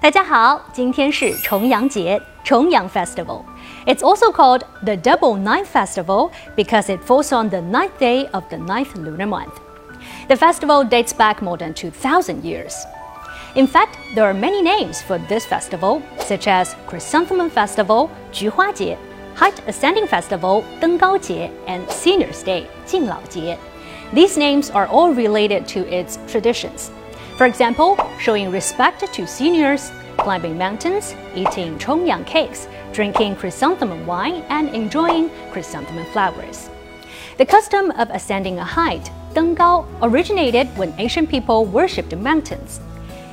大家好，今天是重阳节，重阳 Festival. It's also called the Double Ninth Festival because it falls on the ninth day of the ninth lunar month. The festival dates back more than 2,000 years. In fact, there are many names for this festival, such as Chrysanthemum Festival, 菊花节, Height Ascending Festival, 登高节, and Seniors Day, 敬老节. These names are all related to its traditions. For example, showing respect to seniors, climbing mountains, eating chongyang cakes, drinking chrysanthemum wine, and enjoying chrysanthemum flowers. The custom of ascending a height, Denggao, originated when ancient people worshipped mountains.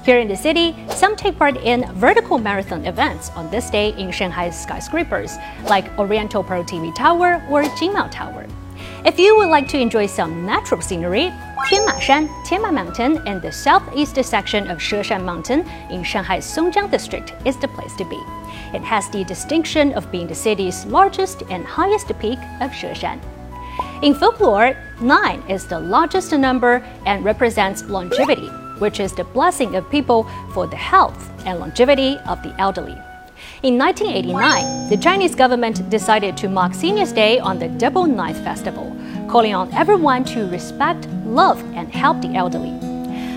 Here in the city, some take part in vertical marathon events on this day in Shanghai's skyscrapers, like Oriental Pearl TV Tower or Jinmao Tower. If you would like to enjoy some natural scenery, Tianmashan, Tianma Mountain, in the southeast section of Sheshan Mountain in Shanghai's Songjiang district is the place to be. It has the distinction of being the city's largest and highest peak of Sheshan. In folklore, nine is the largest number and represents longevity, which is the blessing of people for the health and longevity of the elderly. In 1989, the Chinese government decided to mark Seniors Day on the Double Ninth Festival, calling on everyone to respect, love, and help the elderly.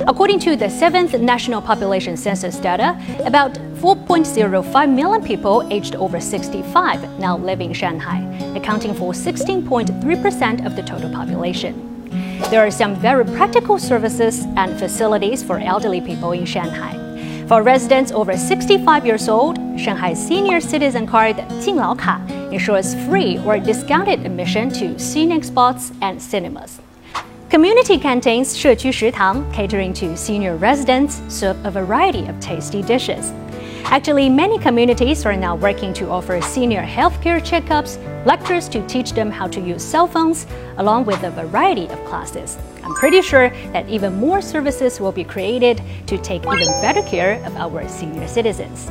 According to the 7th National Population Census data, about 4.05 million people aged over 65 now live in Shanghai, accounting for 16.3% of the total population. There are some very practical services and facilities for elderly people in Shanghai. For residents over 65 years old, Shanghai's senior citizen card Jinglao Ka ensures free or discounted admission to scenic spots and cinemas. Community canteens 社区食堂 catering to senior residents serve a variety of tasty dishes. Actually, many communities are now working to offer senior healthcare checkups, lectures to teach them how to use cell phones, along with a variety of classes. I'm pretty sure that even more services will be created to take even better care of our senior citizens.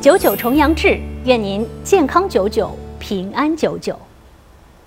九九重阳至， 愿您健康久久，平安久久。